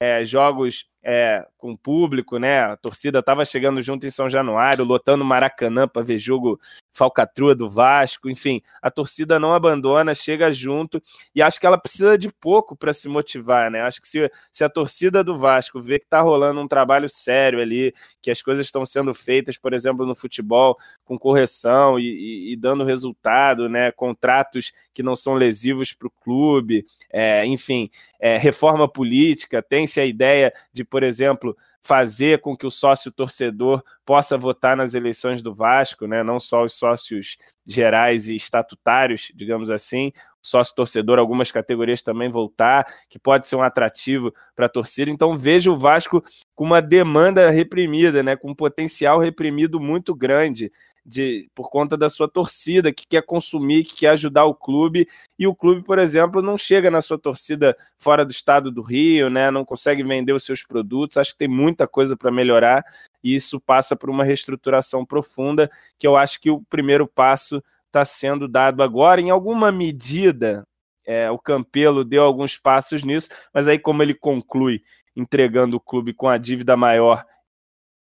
é, jogos é, com público, né? A torcida estava chegando junto em São Januário, lotando Maracanã para ver jogo falcatrua do Vasco, enfim, a torcida não abandona, chega junto e acho que ela precisa de pouco para se motivar, né? Acho que se, se a torcida do Vasco vê que está rolando um trabalho sério ali, que as coisas estão sendo feitas, por exemplo, no futebol, com correção e, e, e dando resultado, né? Contratos que não são lesivos para o clube, é, enfim, é, reforma política, tem-se a ideia de, por exemplo, fazer com que o sócio torcedor possa votar nas eleições do Vasco, né? não só os sócios gerais e estatutários, digamos assim, sócio torcedor, algumas categorias também voltar, que pode ser um atrativo para a torcida. Então vejo o Vasco com uma demanda reprimida, né? com um potencial reprimido muito grande de, por conta da sua torcida, que quer consumir, que quer ajudar o clube, e o clube, por exemplo, não chega na sua torcida fora do estado do Rio, né? Não consegue vender os seus produtos. Acho que tem muita coisa para melhorar, e isso passa por uma reestruturação profunda, que eu acho que o primeiro passo está sendo dado agora, em alguma medida. É, o Campelo deu alguns passos nisso, mas aí, como ele conclui entregando o clube com a dívida maior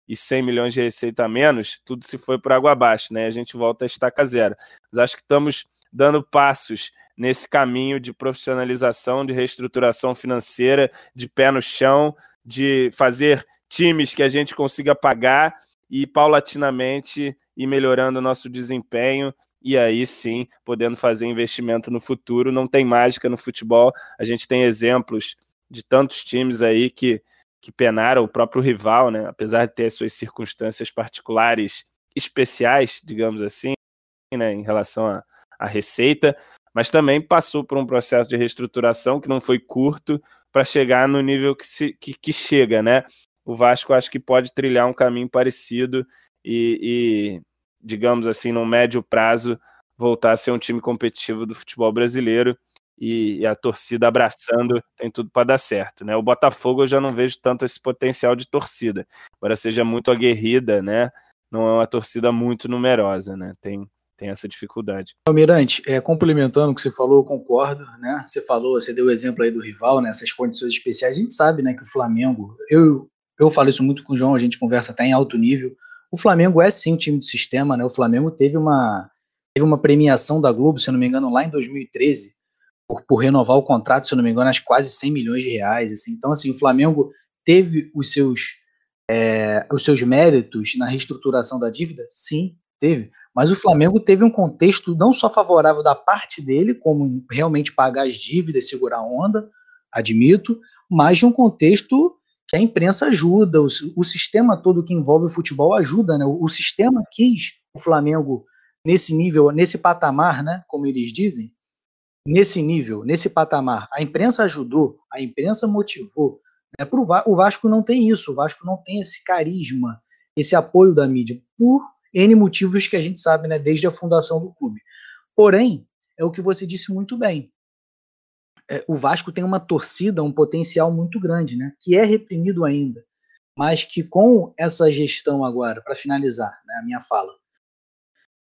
e 100 milhões de receita a menos, tudo se foi por água abaixo, né? A gente volta a estaca zero. Mas acho que estamos dando passos nesse caminho de profissionalização, de reestruturação financeira, de pé no chão, de fazer times que a gente consiga pagar e paulatinamente ir melhorando o nosso desempenho e aí sim podendo fazer investimento no futuro. Não tem mágica no futebol, a gente tem exemplos de tantos times aí que que penaram o próprio rival, né? apesar de ter suas circunstâncias particulares especiais, digamos assim, né? em relação à, à receita, mas também passou por um processo de reestruturação que não foi curto para chegar no nível que, se, que, que, chega, né? O Vasco acho que pode trilhar um caminho parecido e, e, digamos assim, no médio prazo, voltar a ser um time competitivo do futebol brasileiro e, e a torcida abraçando, tem tudo para dar certo, né? O Botafogo eu já não vejo tanto esse potencial de torcida, embora seja muito aguerrida, né? Não é uma torcida muito numerosa, né? Tem, tem essa dificuldade. Almirante, é, complementando o que você falou, eu concordo, né? Você falou, você deu o exemplo aí do rival, né? Essas condições especiais. A gente sabe, né, que o Flamengo, eu, eu falo isso muito com o João, a gente conversa até em alto nível. O Flamengo é sim um time do sistema, né? O Flamengo teve uma, teve uma premiação da Globo, se eu não me engano, lá em 2013, por, por, renovar o contrato, se eu não me engano, acho quase 100 milhões de reais. Assim. Então, assim, o Flamengo teve os seus, é, os seus méritos na reestruturação da dívida? Sim, teve. Mas o Flamengo teve um contexto não só favorável da parte dele, como realmente pagar as dívidas, segurar a onda, admito, mas de um contexto que a imprensa ajuda, o, o sistema todo que envolve o futebol ajuda, né? O, o sistema quis o Flamengo nesse nível, nesse patamar, né? Como eles dizem, nesse nível, nesse patamar. A imprensa ajudou, a imprensa motivou. Né? Pro o Vasco não tem isso, o Vasco não tem esse carisma, esse apoio da mídia, por N motivos que a gente sabe, né, desde a fundação do clube. Porém, é o que você disse muito bem. É, o Vasco tem uma torcida, um potencial muito grande, né? Que é reprimido ainda, mas que com essa gestão agora, para finalizar né, a minha fala,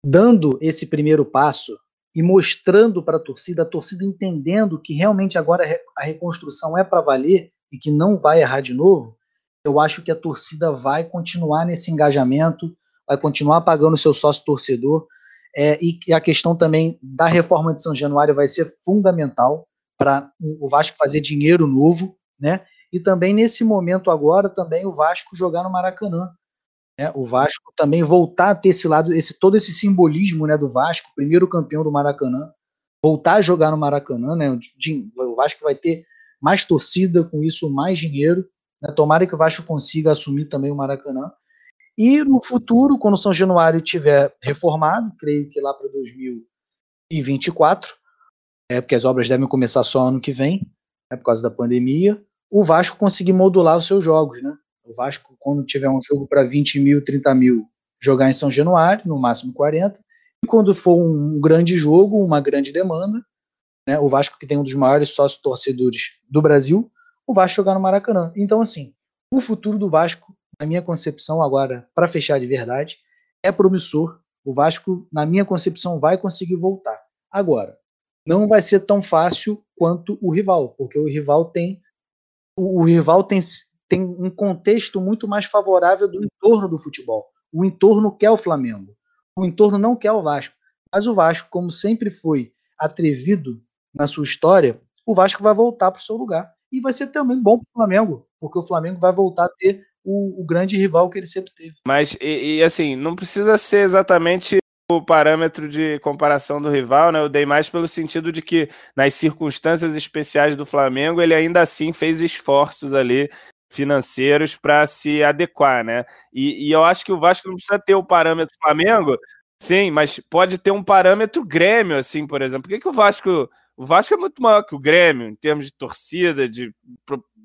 dando esse primeiro passo e mostrando para a torcida, a torcida entendendo que realmente agora a reconstrução é para valer e que não vai errar de novo, eu acho que a torcida vai continuar nesse engajamento, vai continuar pagando seu sócio torcedor, é, e, a questão também da reforma de São Januário vai ser fundamental para o Vasco fazer dinheiro novo, né? E também nesse momento agora também o Vasco jogar no Maracanã, né? O Vasco também voltar a ter esse lado, esse todo esse simbolismo, né, do Vasco, primeiro campeão do Maracanã, voltar a jogar no Maracanã, né? O Vasco vai ter mais torcida com isso, mais dinheiro. Né? Tomara que o Vasco consiga assumir também o Maracanã. E no futuro, quando o São Januário tiver reformado, creio que lá para 2024, é, porque as obras devem começar só ano que vem, né, por causa da pandemia, o Vasco conseguir modular os seus jogos, né? O Vasco, quando tiver um jogo para 20 mil, 30 mil, jogar em São Januário, no máximo 40, e quando for um grande jogo, uma grande demanda, né, o Vasco que tem um dos maiores sócios torcedores do Brasil, o Vasco jogar no Maracanã. Então, assim, o futuro do Vasco, na minha concepção agora, para fechar de verdade, é promissor. O Vasco, na minha concepção, vai conseguir voltar. Agora, não vai ser tão fácil quanto o rival, porque o rival tem o, o rival tem, tem um contexto muito mais favorável do entorno do futebol. O entorno quer o Flamengo. O entorno não quer o Vasco. Mas o Vasco, como sempre foi atrevido na sua história, o Vasco vai voltar para o seu lugar. E vai ser também bom para o Flamengo, porque o Flamengo vai voltar a ter o, o, grande rival que ele sempre teve. Mas, e, e, assim, não precisa ser exatamente o parâmetro de comparação do rival, né? Eu dei mais pelo sentido de que, nas circunstâncias especiais do Flamengo, ele ainda assim fez esforços ali financeiros para se adequar, né? E, e, eu acho que o Vasco não precisa ter o parâmetro Flamengo, sim, mas pode ter um parâmetro Grêmio, assim, por exemplo. Por que, que o Vasco o Vasco é muito maior que o Grêmio, em termos de torcida, de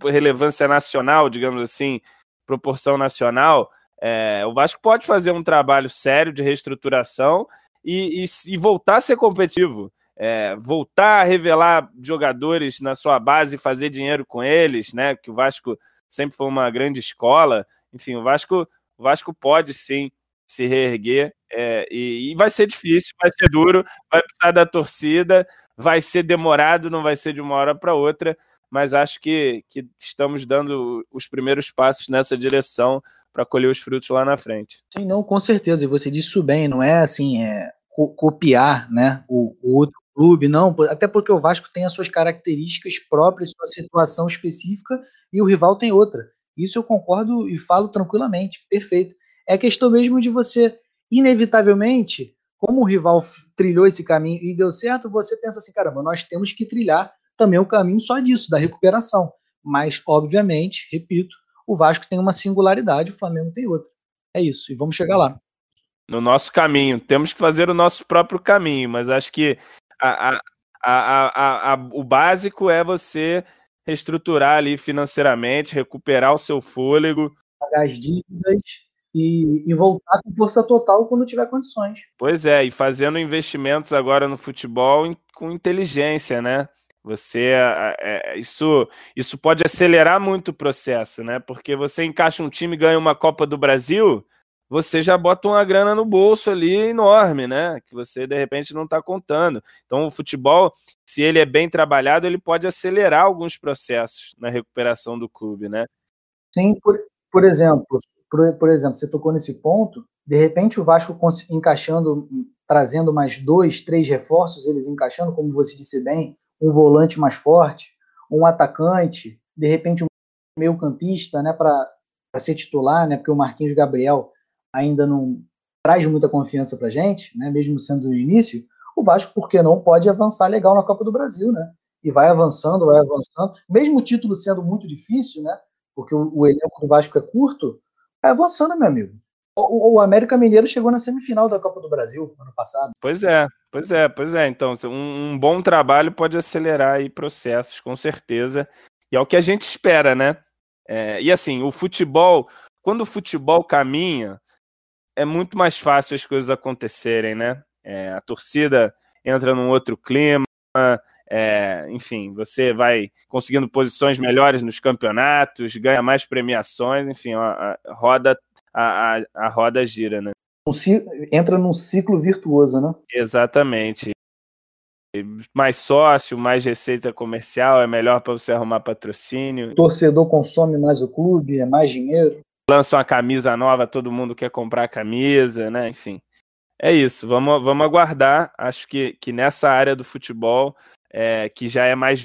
relevância nacional, digamos assim, proporção nacional. É, o Vasco pode fazer um trabalho sério de reestruturação e, e, e voltar a ser competitivo. É, voltar a revelar jogadores na sua base e fazer dinheiro com eles, né? Que o Vasco sempre foi uma grande escola. Enfim, o Vasco, o Vasco pode sim se reerguer é, e, e, vai ser difícil, vai ser duro, vai precisar da torcida, vai ser demorado, não vai ser de uma hora para outra, mas acho que, que estamos dando os primeiros passos nessa direção para colher os frutos lá na frente. Sim, não, com certeza. E você disse isso bem, não é assim, é co copiar né, o, o, outro clube, não, até porque o Vasco tem as suas características próprias, sua situação específica, e o rival tem outra. Isso eu concordo e falo tranquilamente, perfeito. É questão mesmo de você, inevitavelmente, como o rival trilhou esse caminho e deu certo, você pensa assim, caramba, nós temos que trilhar também o caminho só disso, da recuperação. Mas, obviamente, repito, o Vasco tem uma singularidade, o Flamengo tem outra. É isso, e vamos chegar lá. No nosso caminho, temos que fazer o nosso próprio caminho, mas acho que a, a, a, o básico é você reestruturar ali financeiramente, recuperar o seu fôlego. Pagar as dívidas e, e, voltar com força total quando tiver condições. Pois é, e fazendo investimentos agora no futebol com inteligência, né? Você é, isso isso pode acelerar muito o processo, né? Porque você encaixa um time, ganha uma Copa do Brasil, você já bota uma grana no bolso ali enorme, né? Que você de repente não está contando. Então o futebol, se ele é bem trabalhado, ele pode acelerar alguns processos na recuperação do clube, né? Sim, por, por exemplo, por, por exemplo, você tocou nesse ponto, de repente o Vasco encaixando, trazendo mais dois, três reforços, eles encaixando, como você disse bem, um volante mais forte, um atacante, de repente um meio campista, né, para ser titular, né, porque o Marquinhos Gabriel ainda não traz muita confiança para gente, né, mesmo sendo no início, o Vasco, por que não, pode avançar legal na Copa do Brasil, né, e vai avançando, vai avançando, mesmo o título sendo muito difícil, né, porque o, o elenco do Vasco é curto, vai avançando, meu amigo. O, o, América Mineiro chegou na semifinal da Copa do Brasil ano passado. Pois é, pois é, pois é. Então, um, um bom trabalho pode acelerar aí processos, com certeza. E é o que a gente espera, né? É, e assim, o futebol, quando o futebol caminha, é muito mais fácil as coisas acontecerem, né? É, a torcida entra num outro clima, é, enfim, você vai conseguindo posições melhores nos campeonatos, ganha mais premiações, enfim, a, a roda a, a, a, roda gira, né? Entra num ciclo virtuoso, né? Exatamente. Mais sócio, mais receita comercial, é melhor para você arrumar patrocínio. O torcedor consome mais o clube, é mais dinheiro. Lança uma camisa nova, todo mundo quer comprar a camisa, né? Enfim. É isso, vamos, vamos aguardar. Acho que, que nessa área do futebol, é, que já é mais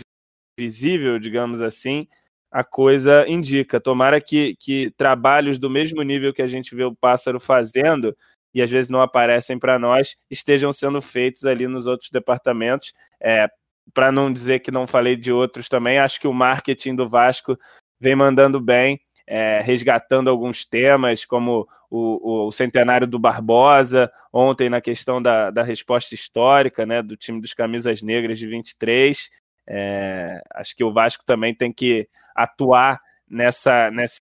visível, digamos assim, a coisa indica. Tomara que, que trabalhos do mesmo nível que a gente vê o pássaro fazendo e às vezes não aparecem para nós, estejam sendo feitos ali nos outros departamentos. É, para não dizer que não falei de outros também, acho que o marketing do Vasco vem mandando bem é, resgatando alguns temas, como o, o, centenário do Barbosa, ontem na questão da, da resposta histórica né, do time dos Camisas Negras de 23. É, acho que o Vasco também tem que atuar nessa, nesse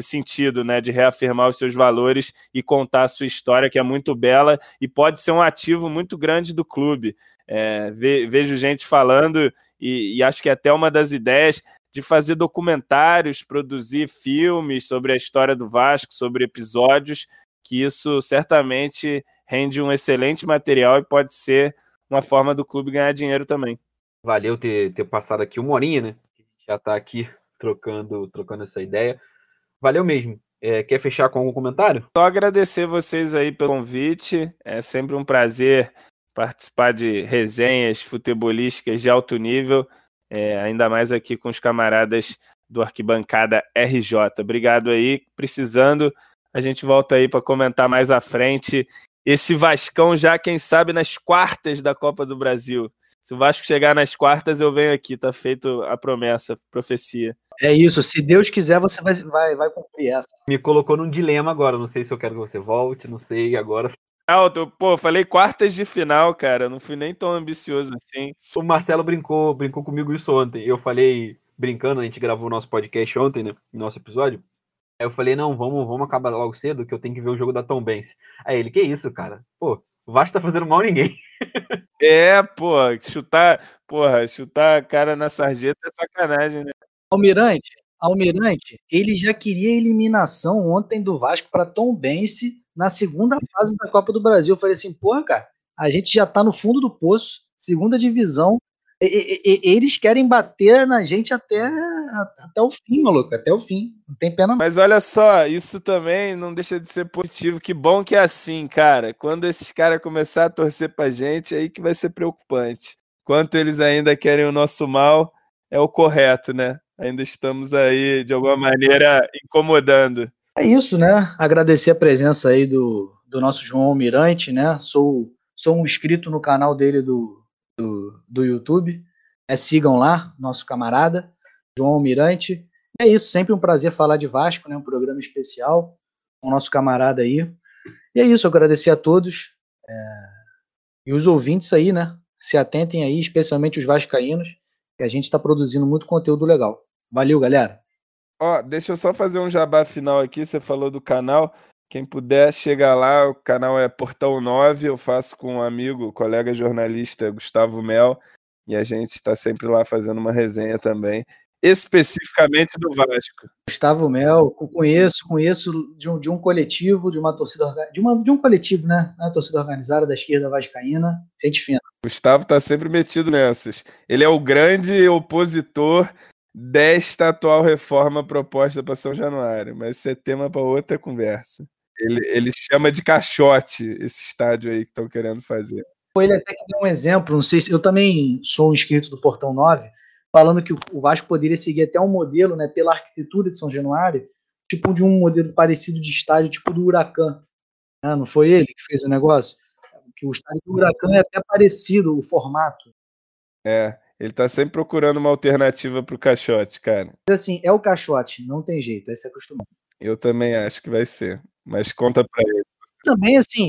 sentido, né, de reafirmar os seus valores e contar a sua história, que é muito bela e pode ser um ativo muito grande do clube. É, vejo gente falando, e, e, acho que é até uma das ideias de fazer documentários, produzir filmes sobre a história do Vasco, sobre episódios, que isso certamente rende um excelente material e pode ser uma forma do clube ganhar dinheiro também. Valeu ter, ter passado aqui uma horinha, né? Já está aqui trocando, trocando essa ideia. Valeu mesmo. É, quer fechar com algum comentário? Só agradecer vocês aí pelo convite. É sempre um prazer participar de resenhas futebolísticas de alto nível é, ainda mais aqui com os camaradas do Arquibancada RJ. Obrigado aí. Precisando, a gente volta aí para comentar mais à frente esse Vascão já, quem sabe, nas quartas da Copa do Brasil. Se o Vasco chegar nas quartas, eu venho aqui, tá feito a promessa, a profecia. É isso, se Deus quiser, você vai, vai, vai cumprir essa. Me colocou num dilema agora, não sei se eu quero que você volte, não sei, agora alto. Pô, falei quartas de final, cara. Não fui nem tão ambicioso assim. O Marcelo brincou, brincou comigo isso ontem. Eu falei, brincando, a gente gravou o nosso podcast ontem, né? Nosso episódio. Aí eu falei, não, vamos, vamos acabar logo cedo, que eu tenho que ver o jogo da Tom Benz. Aí ele, que isso, cara? Pô, o Vasco tá fazendo mal a ninguém. É, pô, chutar, porra, chutar a cara na sarjeta é sacanagem, né? Almirante, Almirante, ele já queria eliminação ontem do Vasco para Tom Bense na segunda fase da Copa do Brasil. Eu falei assim, porra, cara, a gente já tá no fundo do poço, segunda divisão. E, e, e, eles querem bater na gente até, até o fim, maluco, até o fim. Não tem pena. Mas olha só, isso também não deixa de ser positivo. Que bom que é assim, cara. Quando esses caras começar a torcer pra gente, aí que vai ser preocupante. Quanto eles ainda querem o nosso mal, é o correto, né? Ainda estamos aí, de alguma maneira, incomodando. É isso, né? Agradecer a presença aí do, do nosso João Almirante, né? Sou, sou um inscrito no canal dele do, do, do YouTube. É, sigam lá, nosso camarada, João Almirante. É isso, sempre um prazer falar de Vasco, né? Um programa especial com o nosso camarada aí. E é isso, agradecer a todos. É... E os ouvintes aí, né? Se atentem aí, especialmente os vascaínos, que a gente está produzindo muito conteúdo legal. Valeu, galera! Ó, deixa eu só fazer um jabá final aqui. Você falou do canal. Quem puder, chega lá. O canal é Portão 9. Eu faço com um amigo, colega jornalista Gustavo Mel. E a gente está sempre lá fazendo uma resenha também, especificamente do Vasco. Gustavo Mel, conheço, conheço de um, de um coletivo, de uma torcida de, uma, de um coletivo, né? Uma torcida organizada da esquerda vascaína. Gente fina. Gustavo está sempre metido nessas. Ele é o grande opositor desta atual reforma proposta para São Januário, mas isso é tema para outra conversa. Ele, ele chama de caixote esse estádio aí que estão querendo fazer. Ele até que deu um exemplo, não sei se eu também sou um inscrito do Portão 9, falando que o Vasco poderia seguir até um modelo, né, pela arquitetura de São Januário, tipo de um modelo parecido de estádio, tipo do Huracan. Ah, não foi ele que fez o negócio? Que o estádio do Huracan é até parecido, o formato. É, ele tá sempre procurando uma alternativa pro caixote, cara. Assim, é o caixote, não tem jeito, é se acostumar. Eu também acho que vai ser, mas conta pra ele. Também, assim,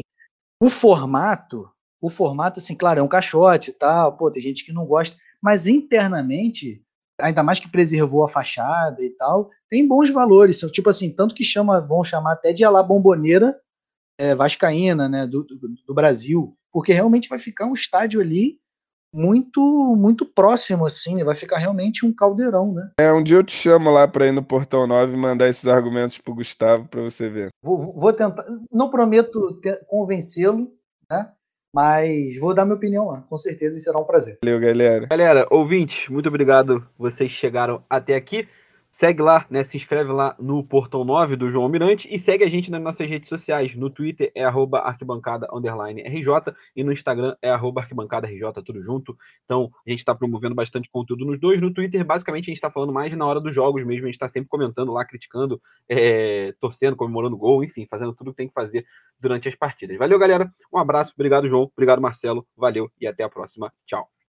o formato, o formato, assim, claro, é um caixote e tal, pô, tem gente que não gosta, mas internamente, ainda mais que preservou a fachada e tal, tem bons valores, são tipo assim, tanto que chama, vão chamar até de alá bomboneira é, vascaína, né, do, do, do Brasil, porque realmente vai ficar um estádio ali muito muito próximo, assim, vai ficar realmente um caldeirão, né? É, um dia eu te chamo lá para ir no Portão 9 e mandar esses argumentos pro Gustavo para você ver. Vou, vou tentar, não prometo convencê-lo, né? Mas vou dar minha opinião lá, com certeza, e será um prazer. Valeu, galera. Galera, ouvintes, muito obrigado. Vocês chegaram até aqui. Segue lá, né? Se inscreve lá no Portão 9 do João Almirante e segue a gente nas nossas redes sociais. No Twitter é arroba arquibancada RJ e no Instagram é arroba arquibancada RJ, tudo junto. Então, a gente está promovendo bastante conteúdo nos dois. No Twitter, basicamente, a gente está falando mais na hora dos jogos mesmo. A gente está sempre comentando lá, criticando, é, torcendo, comemorando gol, enfim, fazendo tudo que tem que fazer durante as partidas. Valeu, galera. Um abraço. Obrigado, João. Obrigado, Marcelo. Valeu e até a próxima. Tchau.